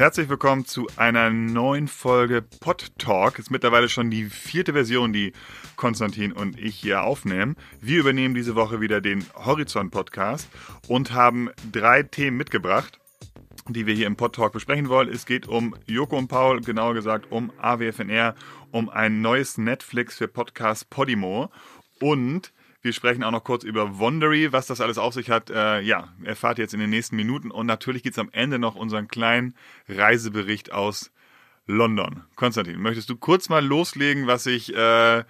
Herzlich willkommen zu einer neuen Folge Pod Talk. Ist mittlerweile schon die vierte Version, die Konstantin und ich hier aufnehmen. Wir übernehmen diese Woche wieder den Horizont Podcast und haben drei Themen mitgebracht, die wir hier im Pod Talk besprechen wollen. Es geht um Joko und Paul, genauer gesagt um AWFNR, um ein neues Netflix für Podcast Podimo und wir sprechen auch noch kurz über Wondery, was das alles auf sich hat. Äh, ja, erfahrt ihr jetzt in den nächsten Minuten. Und natürlich gibt es am Ende noch unseren kleinen Reisebericht aus London. Konstantin, möchtest du kurz mal loslegen, was sich, äh,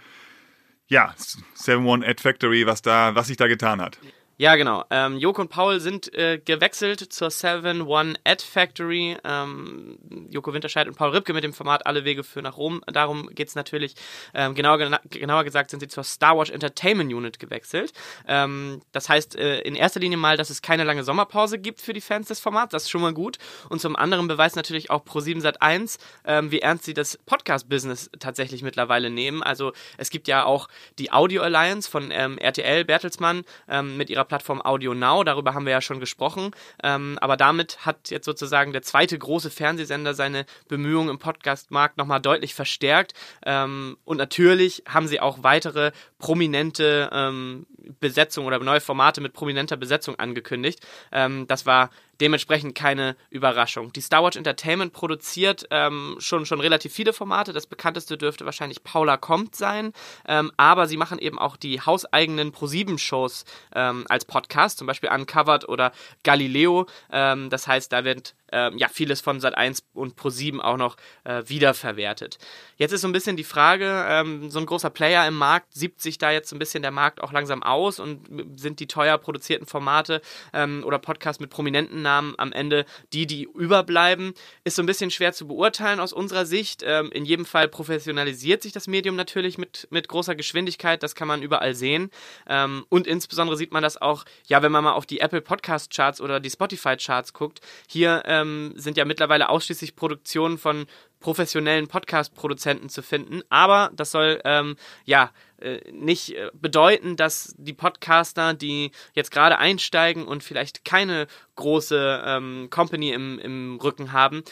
ja, 7-1 Ad Factory, was da, was sich da getan hat? Ja, genau. Ähm, Joko und Paul sind äh, gewechselt zur 7-One Ad Factory. Ähm, Joko Winterscheid und Paul Ripke mit dem Format Alle Wege führen nach Rom. Darum geht's natürlich. Ähm, genauer, genauer gesagt sind sie zur Star Wars Entertainment Unit gewechselt. Ähm, das heißt äh, in erster Linie mal, dass es keine lange Sommerpause gibt für die Fans des Formats. Das ist schon mal gut. Und zum anderen beweist natürlich auch Pro7 Sat 1, ähm, wie ernst sie das Podcast-Business tatsächlich mittlerweile nehmen. Also es gibt ja auch die Audio Alliance von ähm, RTL Bertelsmann mit ihrer Plattform Audio Now, darüber haben wir ja schon gesprochen. Ähm, aber damit hat jetzt sozusagen der zweite große Fernsehsender seine Bemühungen im Podcastmarkt nochmal deutlich verstärkt. Ähm, und natürlich haben sie auch weitere prominente ähm, Besetzungen oder neue Formate mit prominenter Besetzung angekündigt. Ähm, das war Dementsprechend keine Überraschung. Die Star Wars Entertainment produziert ähm, schon, schon relativ viele Formate. Das bekannteste dürfte wahrscheinlich Paula Kommt sein. Ähm, aber sie machen eben auch die hauseigenen Pro-7-Shows ähm, als Podcast, zum Beispiel Uncovered oder Galileo. Ähm, das heißt, da wird ähm, ja, vieles von Sat1 und Pro7 auch noch äh, wiederverwertet. Jetzt ist so ein bisschen die Frage, ähm, so ein großer Player im Markt, siebt sich da jetzt so ein bisschen der Markt auch langsam aus und sind die teuer produzierten Formate ähm, oder Podcasts mit prominenten Namen am Ende die, die überbleiben, ist so ein bisschen schwer zu beurteilen aus unserer Sicht. Ähm, in jedem Fall professionalisiert sich das Medium natürlich mit, mit großer Geschwindigkeit, das kann man überall sehen. Ähm, und insbesondere sieht man das auch, ja, wenn man mal auf die Apple Podcast Charts oder die Spotify Charts guckt. Hier ähm, sind ja mittlerweile ausschließlich Produktionen von professionellen Podcast-Produzenten zu finden. Aber das soll ähm, ja äh, nicht äh, bedeuten, dass die Podcaster, die jetzt gerade einsteigen und vielleicht keine große ähm, Company im, im Rücken haben,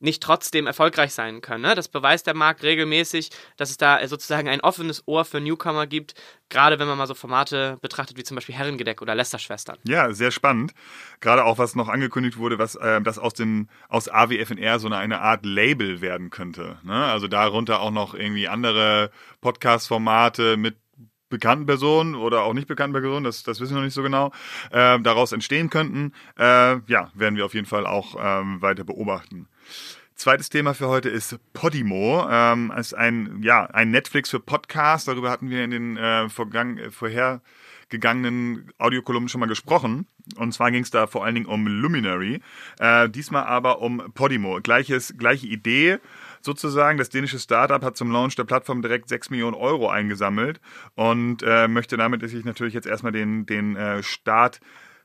nicht trotzdem erfolgreich sein können. Ne? Das beweist der Markt regelmäßig, dass es da sozusagen ein offenes Ohr für Newcomer gibt, gerade wenn man mal so Formate betrachtet wie zum Beispiel Herrengedeck oder Lästerschwestern. Ja, sehr spannend. Gerade auch, was noch angekündigt wurde, was äh, das aus dem aus AWFNR so eine, eine Art Label werden könnte. Ne? Also darunter auch noch irgendwie andere Podcast-Formate mit bekannten Personen oder auch nicht bekannten Personen, das, das wissen wir noch nicht so genau, äh, daraus entstehen könnten. Äh, ja, werden wir auf jeden Fall auch ähm, weiter beobachten. Zweites Thema für heute ist Podimo. Ähm, ist ein, ja, ein Netflix für Podcasts. Darüber hatten wir in den äh, vorgang, vorhergegangenen Audiokolumnen schon mal gesprochen. Und zwar ging es da vor allen Dingen um Luminary. Äh, diesmal aber um Podimo. Gleiches, gleiche Idee sozusagen. Das dänische Startup hat zum Launch der Plattform direkt 6 Millionen Euro eingesammelt und äh, möchte damit sich natürlich jetzt erstmal den, den äh, Start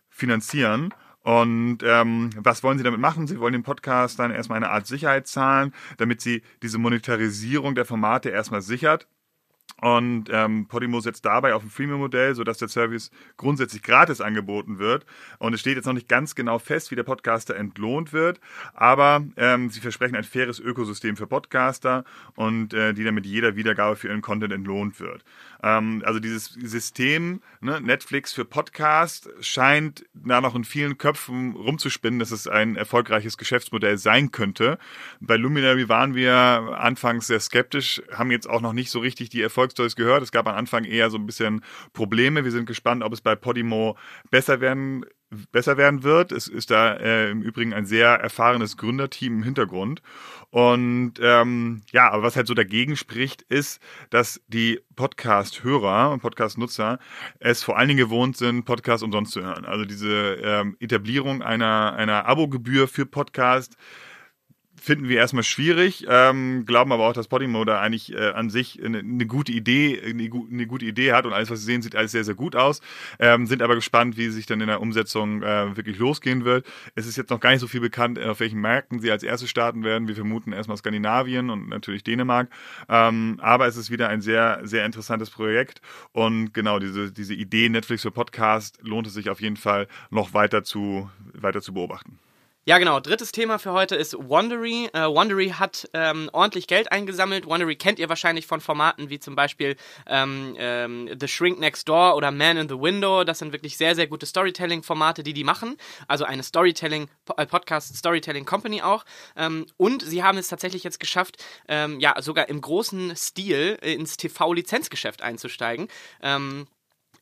finanzieren. Und ähm, was wollen Sie damit machen? Sie wollen den Podcast dann erstmal eine Art Sicherheit zahlen, damit Sie diese Monetarisierung der Formate erstmal sichert. Und ähm, Podimo setzt dabei auf ein Freemium-Modell, sodass der Service grundsätzlich gratis angeboten wird. Und es steht jetzt noch nicht ganz genau fest, wie der Podcaster entlohnt wird, aber ähm, sie versprechen ein faires Ökosystem für Podcaster und äh, die dann mit jeder Wiedergabe für ihren Content entlohnt wird. Ähm, also dieses System, ne, Netflix für Podcast, scheint da noch in vielen Köpfen rumzuspinnen, dass es ein erfolgreiches Geschäftsmodell sein könnte. Bei Luminary waren wir anfangs sehr skeptisch, haben jetzt auch noch nicht so richtig die Erfolg Erfolgsstories gehört. Es gab am Anfang eher so ein bisschen Probleme. Wir sind gespannt, ob es bei Podimo besser werden besser werden wird. Es ist da äh, im Übrigen ein sehr erfahrenes Gründerteam im Hintergrund. Und ähm, ja, aber was halt so dagegen spricht, ist, dass die Podcast-Hörer und Podcast-Nutzer es vor allen Dingen gewohnt sind, Podcasts umsonst zu hören. Also diese ähm, Etablierung einer, einer Abogebühr für Podcast finden wir erstmal schwierig, ähm, glauben aber auch, dass Podimo da eigentlich äh, an sich eine, eine, gute Idee, eine, eine, gute Idee hat und alles, was Sie sehen, sieht alles sehr, sehr gut aus. Ähm, sind aber gespannt, wie sich dann in der Umsetzung äh, wirklich losgehen wird. Es ist jetzt noch gar nicht so viel bekannt, auf welchen Märkten sie als erstes starten werden. Wir vermuten erstmal Skandinavien und natürlich Dänemark. Ähm, aber es ist wieder ein sehr, sehr interessantes Projekt und genau diese, diese Idee Netflix für Podcast lohnt es sich auf jeden Fall noch weiter zu, weiter zu beobachten. Ja, genau. Drittes Thema für heute ist Wondery. Äh, Wondery hat ähm, ordentlich Geld eingesammelt. Wondery kennt ihr wahrscheinlich von Formaten wie zum Beispiel ähm, ähm, The Shrink Next Door oder Man in the Window. Das sind wirklich sehr, sehr gute Storytelling-Formate, die die machen. Also eine Storytelling, äh, Podcast Storytelling Company auch. Ähm, und sie haben es tatsächlich jetzt geschafft, ähm, ja, sogar im großen Stil ins TV-Lizenzgeschäft einzusteigen. Ähm,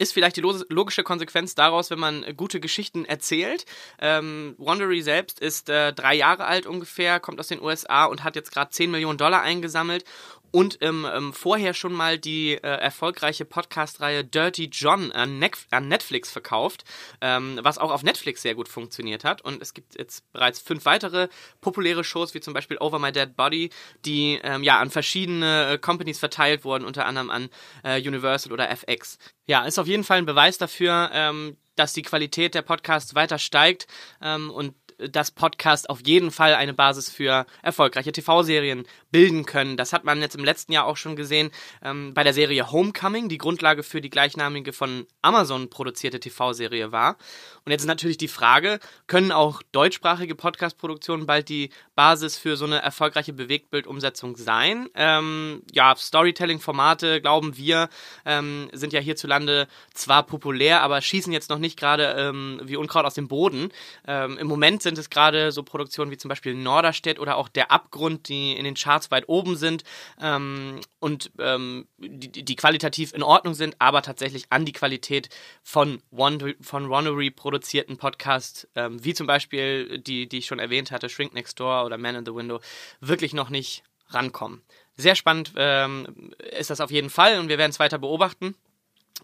ist vielleicht die logische Konsequenz daraus, wenn man äh, gute Geschichten erzählt. Ähm, Wandery selbst ist äh, drei Jahre alt ungefähr, kommt aus den USA und hat jetzt gerade 10 Millionen Dollar eingesammelt und ähm, ähm, vorher schon mal die äh, erfolgreiche Podcast-Reihe Dirty John an, Net an Netflix verkauft, ähm, was auch auf Netflix sehr gut funktioniert hat. Und es gibt jetzt bereits fünf weitere populäre Shows, wie zum Beispiel Over My Dead Body, die ähm, ja an verschiedene äh, Companies verteilt wurden, unter anderem an äh, Universal oder FX. Ja, ist auf jeden Fall ein Beweis dafür, ähm, dass die Qualität der Podcasts weiter steigt ähm, dass Podcasts auf jeden Fall eine Basis für erfolgreiche TV-Serien bilden können. Das hat man jetzt im letzten Jahr auch schon gesehen ähm, bei der Serie Homecoming, die Grundlage für die gleichnamige von Amazon produzierte TV-Serie war. Und jetzt ist natürlich die Frage, können auch deutschsprachige Podcast-Produktionen bald die Basis für so eine erfolgreiche Bewegtbildumsetzung sein? Ähm, ja, Storytelling-Formate, glauben wir, ähm, sind ja hierzulande zwar populär, aber schießen jetzt noch nicht gerade ähm, wie Unkraut aus dem Boden. Ähm, Im Moment sind es gerade so Produktionen wie zum Beispiel Norderstedt oder auch Der Abgrund, die in den Charts weit oben sind ähm, und ähm, die, die, qualitativ in Ordnung sind, aber tatsächlich an die Qualität von, One, von Ronery produzierten Podcasts, ähm, wie zum Beispiel die, die ich schon erwähnt hatte, Shrink Next Door oder Man in the Window, wirklich noch nicht rankommen. Sehr spannend ähm, ist das auf jeden Fall und wir werden es weiter beobachten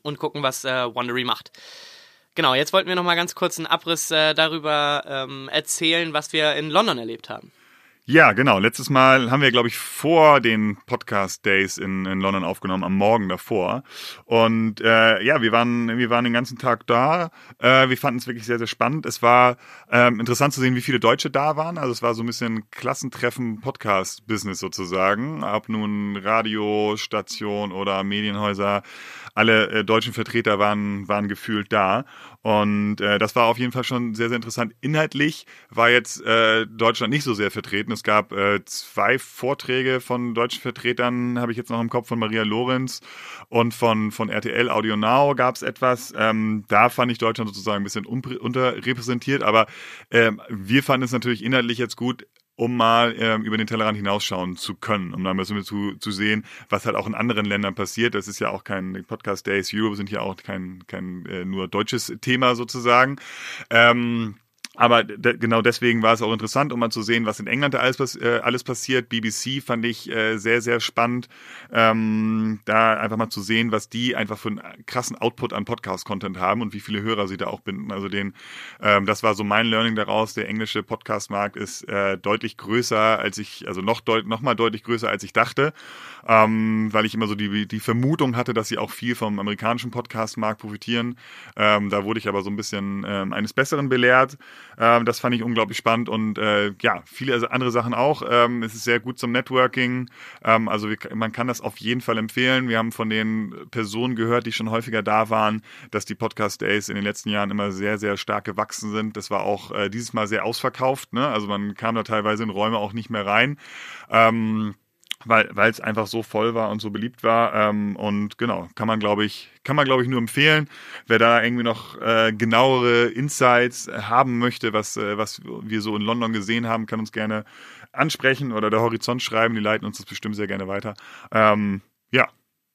und gucken, was äh, Wondery macht. Genau, jetzt wollten wir noch mal ganz kurz einen Abriss äh, darüber ähm, erzählen, was wir in London erlebt haben. Ja, genau. Letztes Mal haben wir, glaube ich, vor den Podcast Days in, in London aufgenommen, am Morgen davor. Und äh, ja, wir waren, wir waren den ganzen Tag da. Äh, wir fanden es wirklich sehr, sehr spannend. Es war ähm, interessant zu sehen, wie viele Deutsche da waren. Also es war so ein bisschen Klassentreffen Podcast-Business sozusagen. Ob nun Radiostation oder Medienhäuser, alle äh, deutschen Vertreter waren, waren gefühlt da. Und äh, das war auf jeden Fall schon sehr, sehr interessant. Inhaltlich war jetzt äh, Deutschland nicht so sehr vertreten. Es gab äh, zwei Vorträge von deutschen Vertretern, habe ich jetzt noch im Kopf, von Maria Lorenz und von, von RTL Audio Now gab es etwas. Ähm, da fand ich Deutschland sozusagen ein bisschen unterrepräsentiert, aber ähm, wir fanden es natürlich inhaltlich jetzt gut, um mal ähm, über den Tellerrand hinausschauen zu können, um dann mal so zu, zu sehen, was halt auch in anderen Ländern passiert. Das ist ja auch kein Podcast Days Europe sind ja auch kein, kein äh, nur deutsches Thema sozusagen. Ähm, aber de genau deswegen war es auch interessant, um mal zu sehen, was in England da alles, äh, alles passiert. BBC fand ich äh, sehr, sehr spannend, ähm, da einfach mal zu sehen, was die einfach für einen krassen Output an Podcast-Content haben und wie viele Hörer sie da auch binden. Also den, ähm, das war so mein Learning daraus. Der englische Podcast-Markt ist äh, deutlich größer, als ich, also noch, deut noch mal deutlich größer, als ich dachte, ähm, weil ich immer so die, die Vermutung hatte, dass sie auch viel vom amerikanischen Podcast-Markt profitieren. Ähm, da wurde ich aber so ein bisschen ähm, eines Besseren belehrt. Ähm, das fand ich unglaublich spannend und äh, ja, viele andere Sachen auch. Ähm, es ist sehr gut zum Networking. Ähm, also wir, man kann das auf jeden Fall empfehlen. Wir haben von den Personen gehört, die schon häufiger da waren, dass die Podcast Days in den letzten Jahren immer sehr, sehr stark gewachsen sind. Das war auch äh, dieses Mal sehr ausverkauft. Ne? Also man kam da teilweise in Räume auch nicht mehr rein. Ähm, weil es einfach so voll war und so beliebt war. Ähm, und genau kann man glaube ich kann man glaube ich nur empfehlen. Wer da irgendwie noch äh, genauere Insights haben möchte was äh, was wir so in London gesehen haben kann uns gerne ansprechen oder der Horizont schreiben. Die leiten uns das bestimmt sehr gerne weiter. Ähm, ja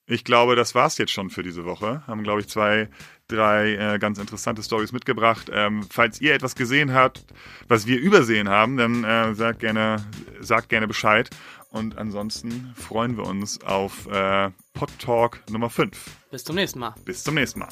ich glaube, das war's jetzt schon für diese Woche. Haben, glaube ich, zwei, drei äh, ganz interessante Stories mitgebracht. Ähm, falls ihr etwas gesehen habt, was wir übersehen haben, dann äh, sagt gerne, sagt gerne Bescheid. Und ansonsten freuen wir uns auf äh, Pod Talk Nummer 5. Bis zum nächsten Mal. Bis zum nächsten Mal.